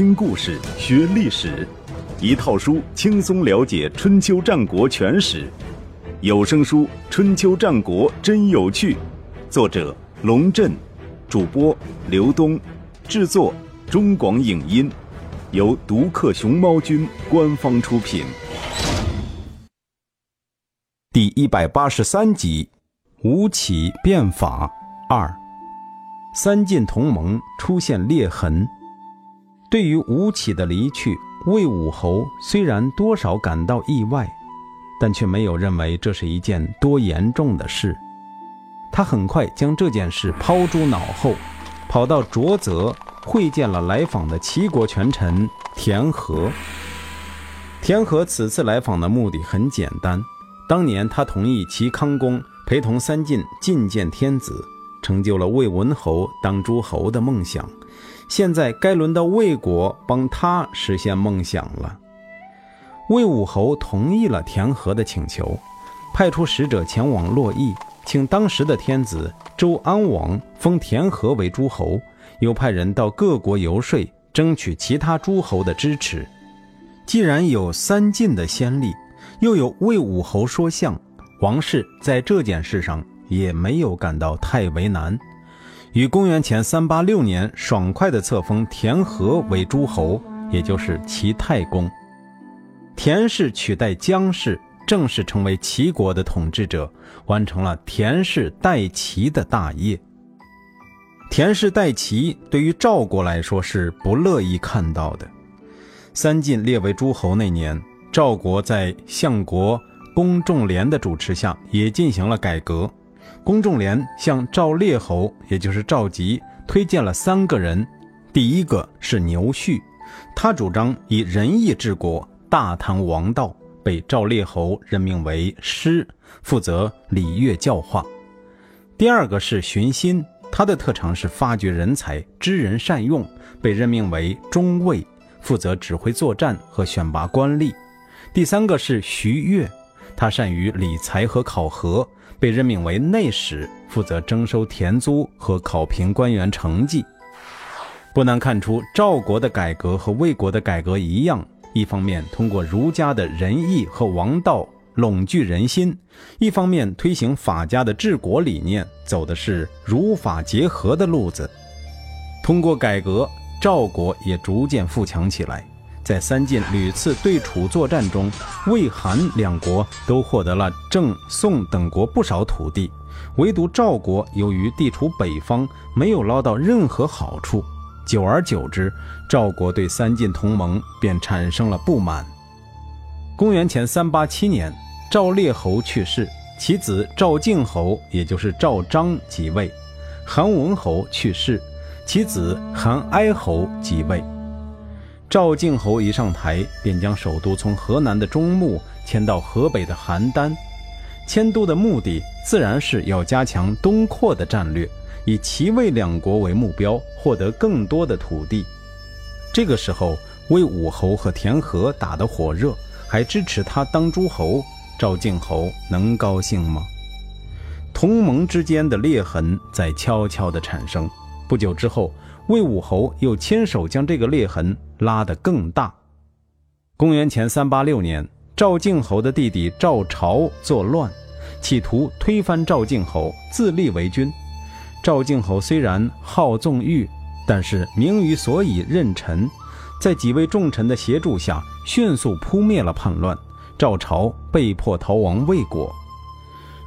听故事学历史，一套书轻松了解春秋战国全史。有声书《春秋战国真有趣》，作者龙震，主播刘东，制作中广影音，由独克熊猫君官方出品。第一百八十三集：吴起变法二，三晋同盟出现裂痕。对于吴起的离去，魏武侯虽然多少感到意外，但却没有认为这是一件多严重的事。他很快将这件事抛诸脑后，跑到浊泽会见了来访的齐国权臣田和。田和此次来访的目的很简单，当年他同意齐康公陪同三晋觐见天子，成就了魏文侯当诸侯的梦想。现在该轮到魏国帮他实现梦想了。魏武侯同意了田和的请求，派出使者前往洛邑，请当时的天子周安王封田和为诸侯，又派人到各国游说，争取其他诸侯的支持。既然有三晋的先例，又有魏武侯说相，王室在这件事上也没有感到太为难。于公元前三八六年，爽快地册封田和为诸侯，也就是齐太公。田氏取代姜氏，正式成为齐国的统治者，完成了田氏代齐的大业。田氏代齐对于赵国来说是不乐意看到的。三晋列为诸侯那年，赵国在相国公仲连的主持下，也进行了改革。公仲连向赵烈侯，也就是赵吉，推荐了三个人。第一个是牛旭，他主张以仁义治国，大唐王道，被赵烈侯任命为师，负责礼乐教化。第二个是荀欣，他的特长是发掘人才，知人善用，被任命为中尉，负责指挥作战和选拔官吏。第三个是徐悦，他善于理财和考核。被任命为内史，负责征收田租和考评官员成绩。不难看出，赵国的改革和魏国的改革一样，一方面通过儒家的仁义和王道拢聚人心，一方面推行法家的治国理念，走的是儒法结合的路子。通过改革，赵国也逐渐富强起来。在三晋屡次对楚作战中，魏、韩两国都获得了郑、宋等国不少土地，唯独赵国由于地处北方，没有捞到任何好处。久而久之，赵国对三晋同盟便产生了不满。公元前三八七年，赵烈侯去世，其子赵敬侯，也就是赵章即位；韩文侯去世，其子韩哀侯即位。赵敬侯一上台，便将首都从河南的中牟迁到河北的邯郸。迁都的目的自然是要加强东扩的战略，以齐魏两国为目标，获得更多的土地。这个时候，魏武侯和田和打得火热，还支持他当诸侯。赵敬侯能高兴吗？同盟之间的裂痕在悄悄地产生。不久之后，魏武侯又亲手将这个裂痕拉得更大。公元前三八六年，赵敬侯的弟弟赵朝作乱，企图推翻赵敬侯，自立为君。赵敬侯虽然好纵欲，但是明于所以任臣，在几位重臣的协助下，迅速扑灭了叛乱。赵朝被迫逃亡魏国。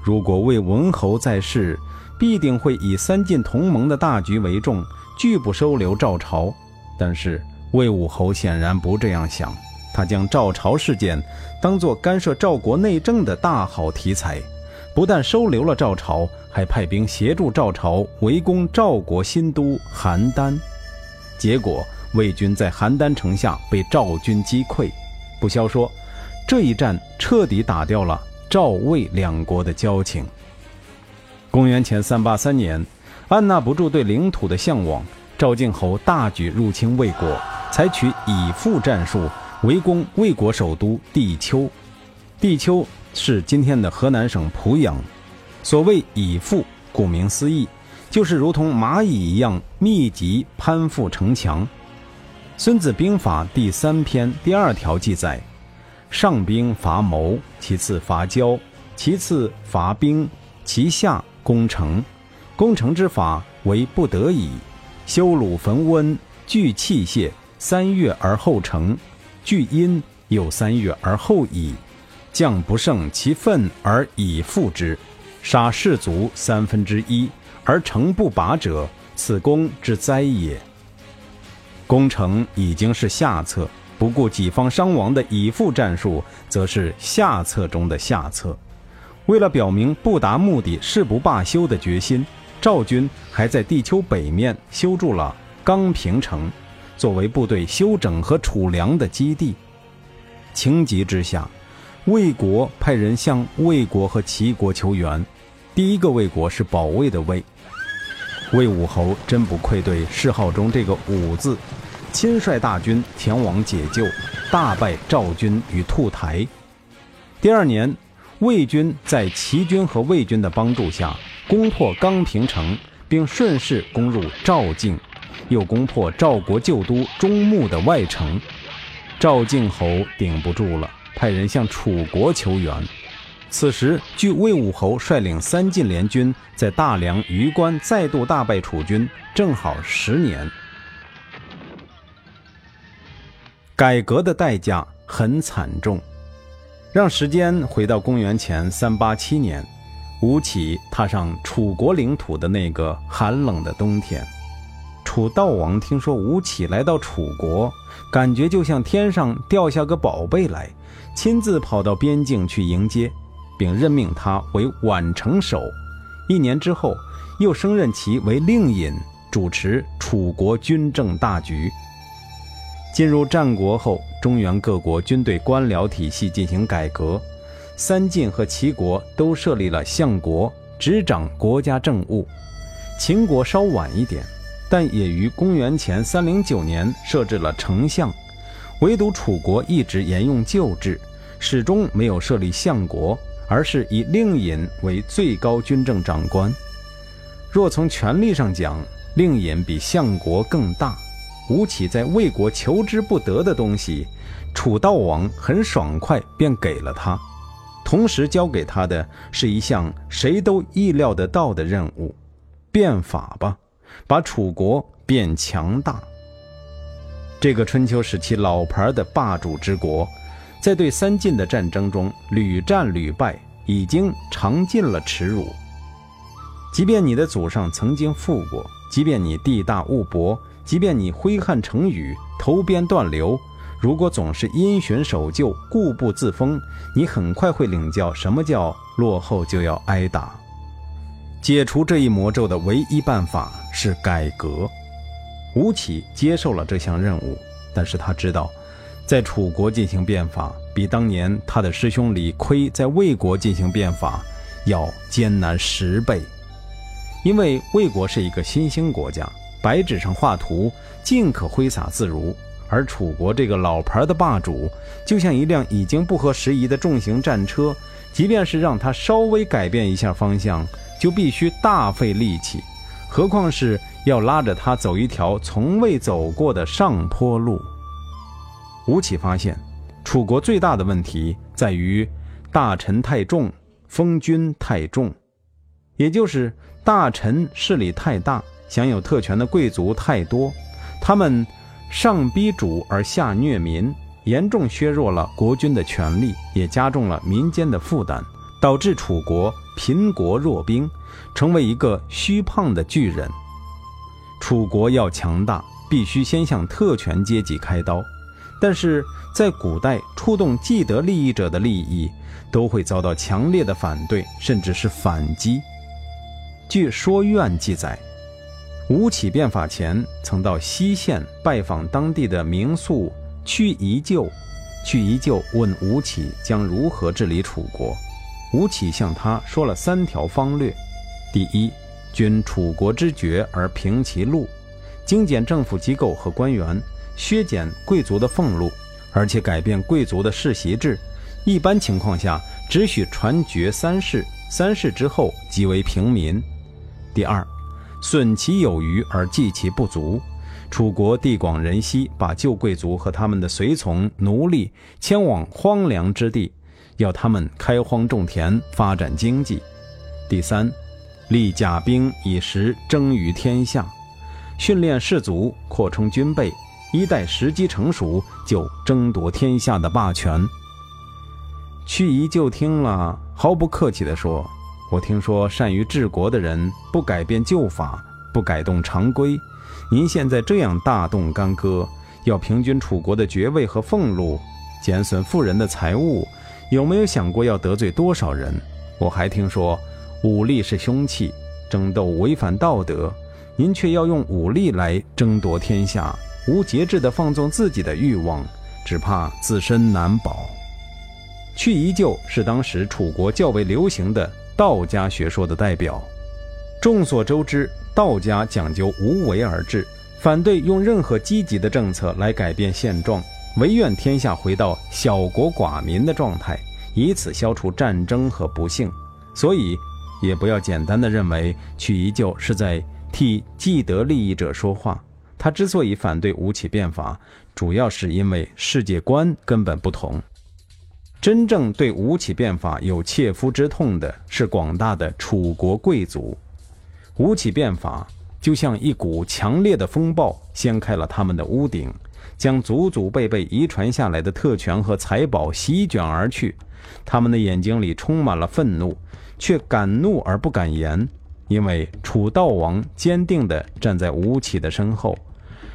如果魏文侯在世，必定会以三晋同盟的大局为重。拒不收留赵朝，但是魏武侯显然不这样想，他将赵朝事件当作干涉赵国内政的大好题材，不但收留了赵朝，还派兵协助赵朝围攻赵国新都邯郸。结果魏军在邯郸城下被赵军击溃。不消说，这一战彻底打掉了赵魏两国的交情。公元前三八三年。按捺不住对领土的向往，赵敬侯大举入侵魏国，采取以父战术，围攻魏国首都地丘。地丘是今天的河南省濮阳。所谓以父，顾名思义，就是如同蚂蚁一样密集攀附城墙。孙子兵法》第三篇第二条记载：上兵伐谋，其次伐交，其次伐兵，其下攻城。攻城之法为不得已，修鲁焚温，聚器械，三月而后成；聚阴又三月而后已。将不胜其愤而以复之，杀士卒三分之一而城不拔者，此攻之灾也。攻城已经是下策，不顾己方伤亡的以复战术，则是下策中的下策。为了表明不达目的誓不罢休的决心，赵军还在地丘北面修筑了钢平城，作为部队休整和储粮的基地。情急之下。魏国派人向魏国和齐国求援，第一个魏国是保卫的魏。魏武侯真不愧对谥号中这个“武”字，亲率大军前往解救，大败赵军与兔台。第二年，魏军在齐军和魏军的帮助下攻破刚平城，并顺势攻入赵境，又攻破赵国旧都中牟的外城，赵敬侯顶不住了。派人向楚国求援。此时，距魏武侯率领三晋联军在大梁榆关再度大败楚军，正好十年。改革的代价很惨重。让时间回到公元前三八七年，吴起踏上楚国领土的那个寒冷的冬天，楚悼王听说吴起来到楚国，感觉就像天上掉下个宝贝来。亲自跑到边境去迎接，并任命他为宛城守。一年之后，又升任其为令尹，主持楚国军政大局。进入战国后，中原各国军队官僚体系进行改革，三晋和齐国都设立了相国，执掌国家政务。秦国稍晚一点，但也于公元前三零九年设置了丞相。唯独楚国一直沿用旧制，始终没有设立相国，而是以令尹为最高军政长官。若从权力上讲，令尹比相国更大。吴起在魏国求之不得的东西，楚悼王很爽快便给了他，同时交给他的是一项谁都意料得到的任务：变法吧，把楚国变强大。这个春秋时期老牌的霸主之国，在对三晋的战争中屡战屡败，已经尝尽了耻辱。即便你的祖上曾经富过，即便你地大物博，即便你挥汗成雨、投鞭断流，如果总是因循守旧、固步自封，你很快会领教什么叫落后就要挨打。解除这一魔咒的唯一办法是改革。吴起接受了这项任务，但是他知道，在楚国进行变法，比当年他的师兄李悝在魏国进行变法要艰难十倍。因为魏国是一个新兴国家，白纸上画图尽可挥洒自如，而楚国这个老牌的霸主，就像一辆已经不合时宜的重型战车，即便是让他稍微改变一下方向，就必须大费力气，何况是。要拉着他走一条从未走过的上坡路。吴起发现，楚国最大的问题在于大臣太重，封君太重，也就是大臣势力太大，享有特权的贵族太多，他们上逼主而下虐民，严重削弱了国君的权力，也加重了民间的负担，导致楚国贫国弱兵，成为一个虚胖的巨人。楚国要强大，必须先向特权阶级开刀。但是在古代，触动既得利益者的利益，都会遭到强烈的反对，甚至是反击。据《说苑》记载，吴起变法前，曾到西县拜访当地的名宿屈夷臼。屈夷臼问吴起将如何治理楚国，吴起向他说了三条方略：第一，均楚国之决而平其路，精简政府机构和官员，削减贵族的俸禄，而且改变贵族的世袭制。一般情况下，只许传爵三世，三世之后即为平民。第二，损其有余而济其不足，楚国地广人稀，把旧贵族和他们的随从、奴隶迁往荒凉之地，要他们开荒种田，发展经济。第三，立甲兵以时争于天下，训练士卒，扩充军备，一待时机成熟，就争夺天下的霸权。屈仪就听了，毫不客气地说：“我听说善于治国的人不改变旧法，不改动常规。您现在这样大动干戈，要平均楚国的爵位和俸禄，减损富人的财物，有没有想过要得罪多少人？我还听说，武力是凶器，争斗违反道德，您却要用武力来争夺天下，无节制地放纵自己的欲望，只怕自身难保。”去夷臼是当时楚国较为流行的道家学说的代表。众所周知，道家讲究无为而治，反对用任何积极的政策来改变现状，唯愿天下回到小国寡民的状态，以此消除战争和不幸。所以，也不要简单的认为去夷臼是在替既得利益者说话。他之所以反对吴起变法，主要是因为世界观根本不同。真正对吴起变法有切肤之痛的是广大的楚国贵族。吴起变法就像一股强烈的风暴，掀开了他们的屋顶，将祖祖辈辈遗传下来的特权和财宝席卷而去。他们的眼睛里充满了愤怒，却敢怒而不敢言，因为楚悼王坚定地站在吴起的身后。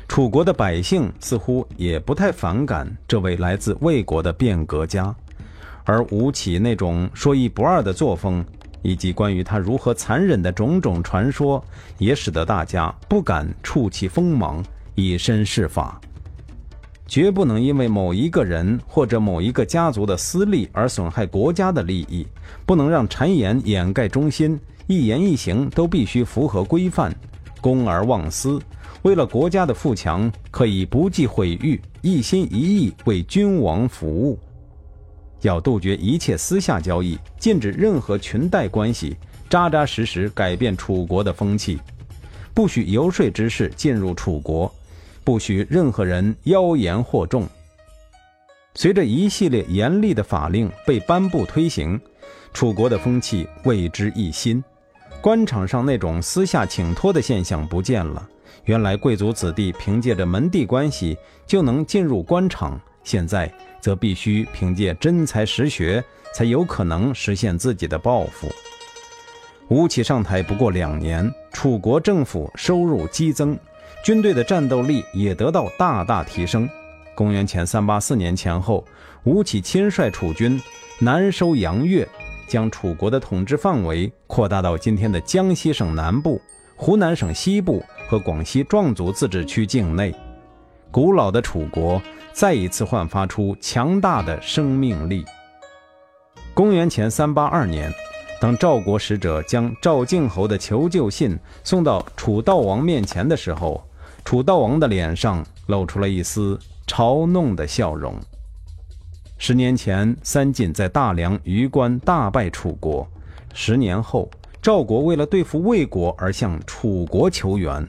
楚国的百姓似乎也不太反感这位来自魏国的变革家。而吴起那种说一不二的作风，以及关于他如何残忍的种种传说，也使得大家不敢触其锋芒，以身试法。绝不能因为某一个人或者某一个家族的私利而损害国家的利益，不能让谗言掩盖忠心，一言一行都必须符合规范，公而忘私。为了国家的富强，可以不计毁誉，一心一意为君王服务。要杜绝一切私下交易，禁止任何裙带关系，扎扎实实改变楚国的风气，不许游说之事进入楚国，不许任何人妖言惑众。随着一系列严厉的法令被颁布推行，楚国的风气为之一新，官场上那种私下请托的现象不见了。原来贵族子弟凭借着门第关系就能进入官场。现在则必须凭借真才实学，才有可能实现自己的抱负。吴起上台不过两年，楚国政府收入激增，军队的战斗力也得到大大提升。公元前三八四年前后，吴起亲率楚军南收阳越，将楚国的统治范围扩大到今天的江西省南部、湖南省西部和广西壮族自治区境内。古老的楚国再一次焕发出强大的生命力。公元前三八二年，当赵国使者将赵敬侯的求救信送到楚悼王面前的时候，楚悼王的脸上露出了一丝嘲弄的笑容。十年前，三晋在大梁榆关大败楚国；十年后，赵国为了对付魏国而向楚国求援。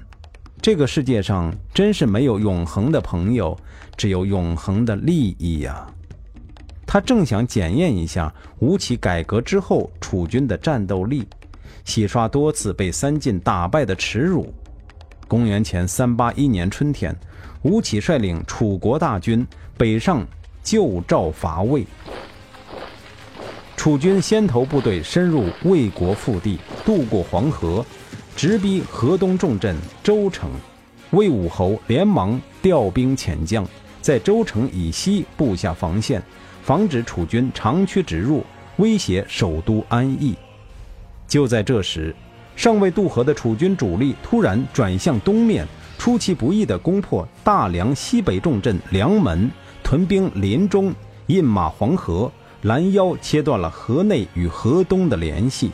这个世界上真是没有永恒的朋友，只有永恒的利益呀！他正想检验一下吴起改革之后楚军的战斗力，洗刷多次被三晋打败的耻辱。公元前三八一年春天，吴起率领楚国大军北上救赵伐魏，楚军先头部队深入魏国腹地，渡过黄河。直逼河东重镇周城，魏武侯连忙调兵遣将，在周城以西布下防线，防止楚军长驱直入，威胁首都安邑。就在这时，尚未渡河的楚军主力突然转向东面，出其不意地攻破大梁西北重镇梁门，屯兵临中，饮马黄河，拦腰切断了河内与河东的联系。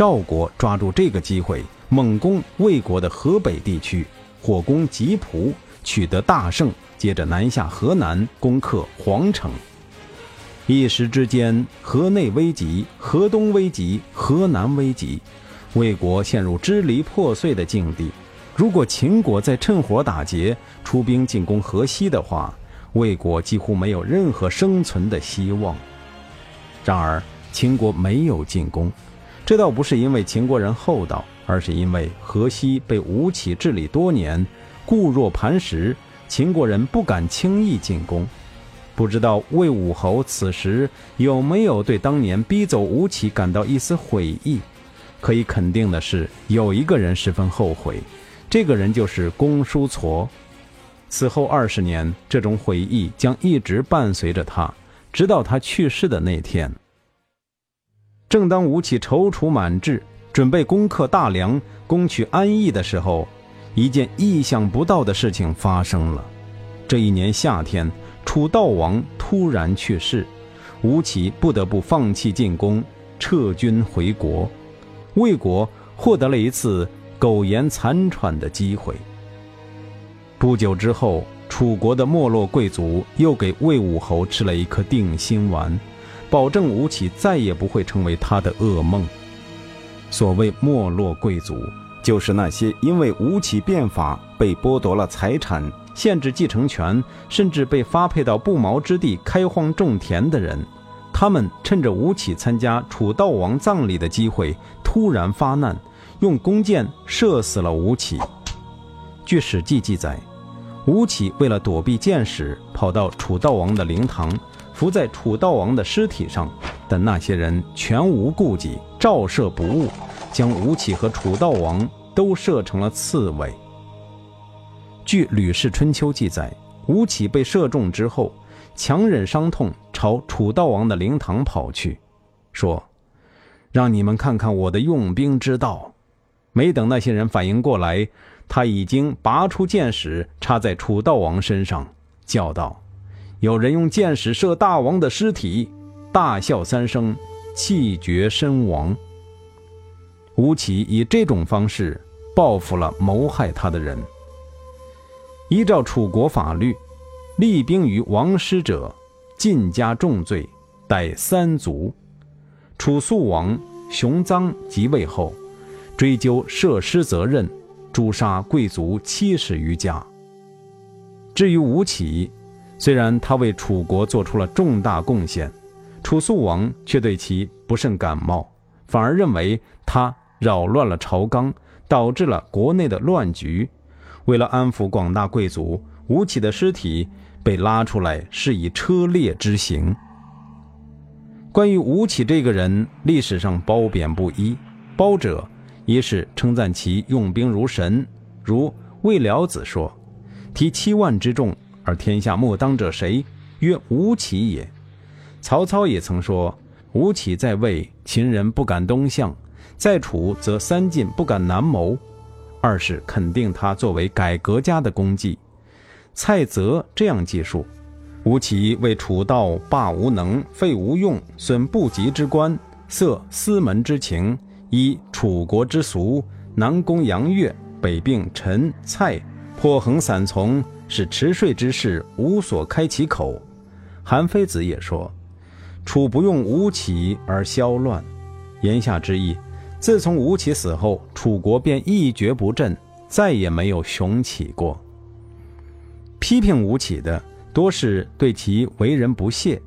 赵国抓住这个机会，猛攻魏国的河北地区，火攻吉蒲，取得大胜。接着南下河南，攻克皇城。一时之间，河内危急，河东危急，河南危急，魏国陷入支离破碎的境地。如果秦国再趁火打劫，出兵进攻河西的话，魏国几乎没有任何生存的希望。然而，秦国没有进攻，这倒不是因为秦国人厚道，而是因为河西被吴起治理多年，固若磐石，秦国人不敢轻易进攻。不知道魏武侯此时有没有对当年逼走吴起感到一丝悔意？可以肯定的是，有一个人十分后悔。这个人就是公叔痤，此后二十年，这种悔意将一直伴随着他，直到他去世的那天。正当吴起踌躇满志，准备攻克大梁、攻取安邑的时候，一件意想不到的事情发生了。这一年夏天，楚悼王突然去世，吴起不得不放弃进攻，撤军回国。魏国获得了一次。苟延残喘的机会。不久之后，楚国的没落贵族又给魏武侯吃了一颗定心丸，保证吴起再也不会成为他的噩梦。所谓没落贵族，就是那些因为吴起变法被剥夺了财产、限制继承权，甚至被发配到不毛之地开荒种田的人。他们趁着吴起参加楚悼王葬礼的机会，突然发难。用弓箭射死了吴起。据《史记》记载，吴起为了躲避箭矢，跑到楚悼王的灵堂，伏在楚悼王的尸体上。但那些人全无顾忌，照射不误，将吴起和楚悼王都射成了刺猬。据《吕氏春秋》记载，吴起被射中之后，强忍伤痛，朝楚悼王的灵堂跑去，说：“让你们看看我的用兵之道。”没等那些人反应过来，他已经拔出箭矢插在楚悼王身上，叫道：“有人用箭矢射大王的尸体！”大笑三声，气绝身亡。吴起以这种方式报复了谋害他的人。依照楚国法律，立兵于王师者，尽加重罪，逮三族。楚肃王熊臧即位后。追究设施责任，诛杀贵族七十余家。至于吴起，虽然他为楚国做出了重大贡献，楚肃王却对其不甚感冒，反而认为他扰乱了朝纲，导致了国内的乱局。为了安抚广大贵族，吴起的尸体被拉出来，是以车裂之刑。关于吴起这个人，历史上褒贬不一，褒者。一是称赞其用兵如神，如魏了子说：“提七万之众，而天下莫当者谁？曰吴起也。”曹操也曾说：“吴起在魏，秦人不敢东向；在楚，则三晋不敢南谋。”二是肯定他作为改革家的功绩。蔡泽这样记述：吴起为楚道罢无能，废无用，损不及之官，塞私门之情。依楚国之俗，南攻杨越，北并陈、蔡，破横散从，使迟睡之士无所开其口。韩非子也说：“楚不用吴起而消乱。”言下之意，自从吴起死后，楚国便一蹶不振，再也没有雄起过。批评吴起的多是对其为人不屑。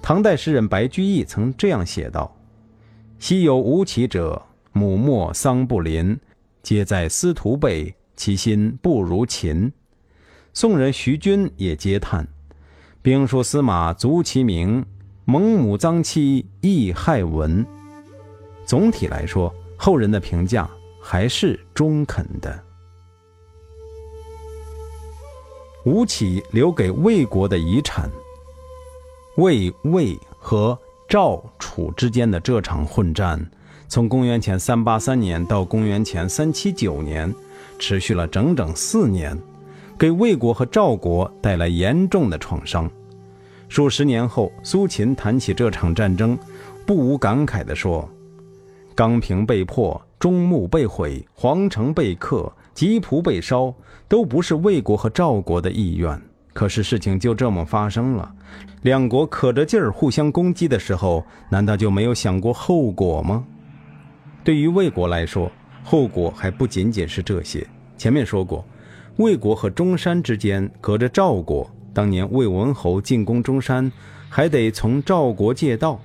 唐代诗人白居易曾这样写道。昔有吴起者，母莫丧不临，皆在司徒辈，其心不如秦。宋人徐君也嗟叹：“兵书司马足其名，蒙母臧妻亦害文。”总体来说，后人的评价还是中肯的。吴起留给魏国的遗产，魏魏和。赵楚之间的这场混战，从公元前三八三年到公元前三七九年，持续了整整四年，给魏国和赵国带来严重的创伤。数十年后，苏秦谈起这场战争，不无感慨地说：“刚平被破，中木被毁，皇城被克，吉仆被烧，都不是魏国和赵国的意愿。”可是事情就这么发生了，两国可着劲儿互相攻击的时候，难道就没有想过后果吗？对于魏国来说，后果还不仅仅是这些。前面说过，魏国和中山之间隔着赵国。当年魏文侯进攻中山，还得从赵国借道。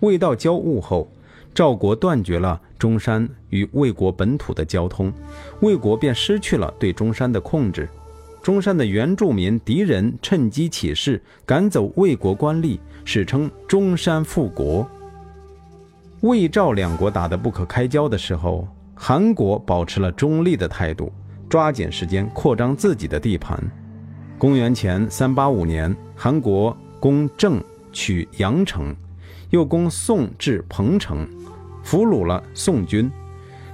魏道交恶后，赵国断绝了中山与魏国本土的交通，魏国便失去了对中山的控制。中山的原住民敌人趁机起事，赶走魏国官吏，史称中山复国。魏赵两国打得不可开交的时候，韩国保持了中立的态度，抓紧时间扩张自己的地盘。公元前三八五年，韩国攻郑，取阳城，又攻宋至彭城，俘虏了宋军。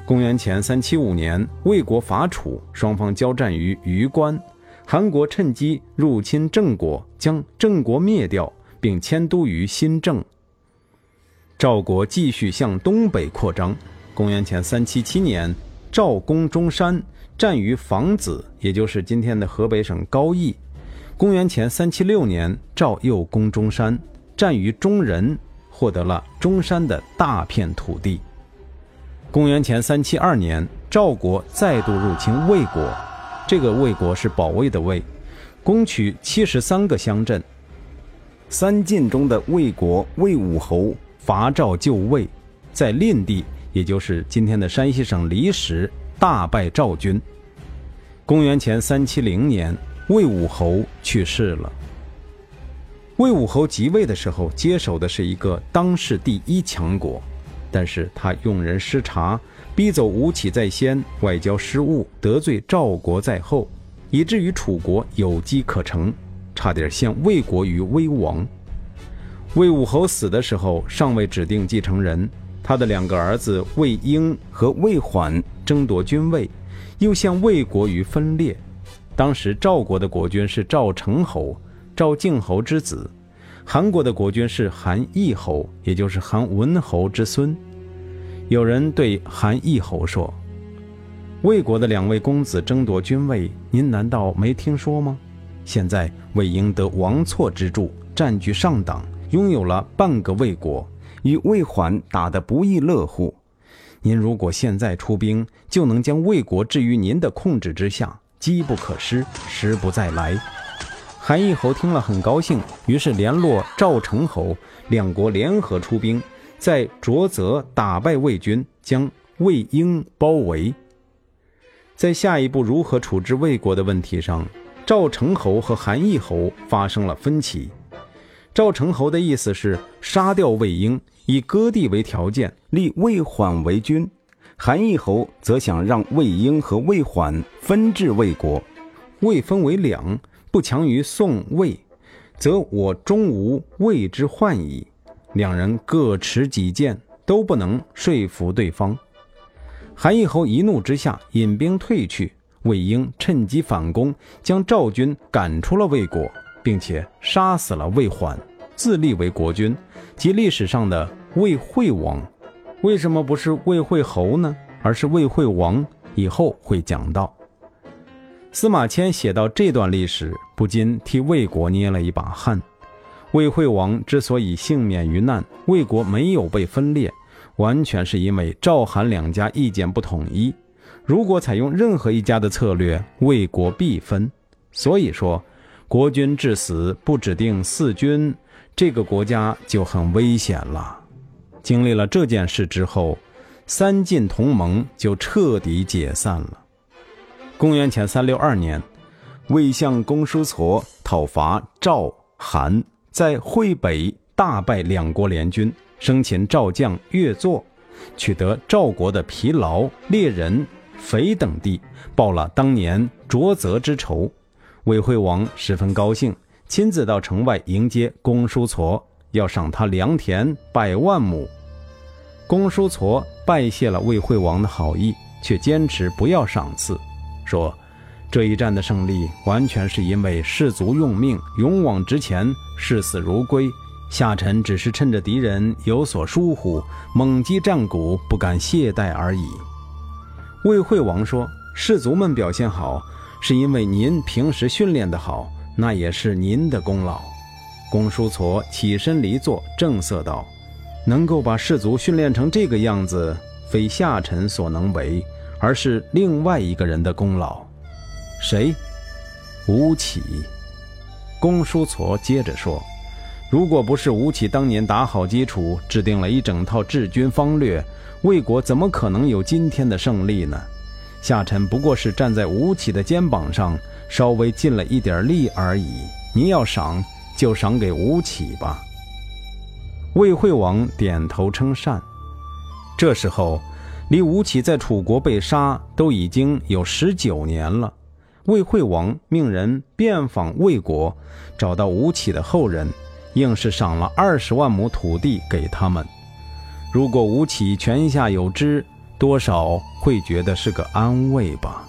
公元前三七五年，魏国伐楚，双方交战于榆关，韩国趁机入侵郑国，将郑国灭掉，并迁都于新郑。赵国继续向东北扩张。公元前三七七年，赵攻中山。战于房子，也就是今天的河北省高邑。公元前三七六年，赵又攻中山，战于中人，获得了中山的大片土地。公元前三七二年，赵国再度入侵魏国，这个魏国是保卫的魏，攻取七十三个乡镇。三晋中的魏国魏武侯伐赵救魏，在令地，也就是今天的山西省离石。大败赵军。公元前三七零年，魏武侯去世了。魏武侯即位的时候，接手的是一个当世第一强国，但是他用人失察，逼走吴起在先，外交失误，得罪赵国在后，以至于楚国有机可乘，差点陷魏国于危亡。魏武侯死的时候，尚未指定继承人。他的两个儿子魏婴和魏缓争夺君位，又向魏国于分裂。当时赵国的国君是赵成侯，赵敬侯之子；韩国的国君是韩义侯，也就是韩文侯之孙。有人对韩义侯说：“魏国的两位公子争夺君位，您难道没听说吗？现在魏婴得王错之助，占据上党，拥有了半个魏国。”与魏缓打得不亦乐乎，您如果现在出兵，就能将魏国置于您的控制之下，机不可失，时不再来。韩义侯听了很高兴，于是联络赵成侯，两国联合出兵，在卓泽打败魏军，将魏婴包围。在下一步如何处置魏国的问题上，赵成侯和韩义侯发生了分歧。赵成侯的意思是杀掉魏婴。以割地为条件，立魏缓为君；韩义侯则想让魏婴和魏缓分治魏国。魏分为两，不强于宋魏，则我终无魏之患矣。两人各持己见，都不能说服对方。韩义侯一怒之下引兵退去，魏婴趁机反攻，将赵军赶出了魏国，并且杀死了魏缓。自立为国君，即历史上的魏惠王。为什么不是魏惠侯呢？而是魏惠王？以后会讲到。司马迁写到这段历史，不禁替魏国捏了一把汗。魏惠王之所以幸免于难，魏国没有被分裂，完全是因为赵、韩两家意见不统一。如果采用任何一家的策略，魏国必分。所以说，国君至死不指定四君。这个国家就很危险了。经历了这件事之后，三晋同盟就彻底解散了。公元前三六二年，魏相公叔痤讨伐赵、韩，在会北大败两国联军，生擒赵将岳作，取得赵国的疲劳、猎人、肥等地，报了当年卓泽之仇。魏惠王十分高兴。亲自到城外迎接公叔痤，要赏他良田百万亩。公叔痤拜谢了魏惠王的好意，却坚持不要赏赐，说这一战的胜利完全是因为士卒用命，勇往直前，视死如归。下臣只是趁着敌人有所疏忽，猛击战鼓，不敢懈怠而已。魏惠王说：“士卒们表现好，是因为您平时训练的好。”那也是您的功劳。公叔痤起身离座，正色道：“能够把士卒训练成这个样子，非下臣所能为，而是另外一个人的功劳。谁？吴起。公叔痤接着说：“如果不是吴起当年打好基础，制定了一整套治军方略，魏国怎么可能有今天的胜利呢？夏臣不过是站在吴起的肩膀上，稍微尽了一点力而已。您要赏，就赏给吴起吧。”魏惠王点头称善。这时候，离吴起在楚国被杀都已经有十九年了。魏惠王命人遍访魏国，找到吴起的后人，硬是赏了二十万亩土地给他们。如果吴起泉下有知，多少会觉得是个安慰吧。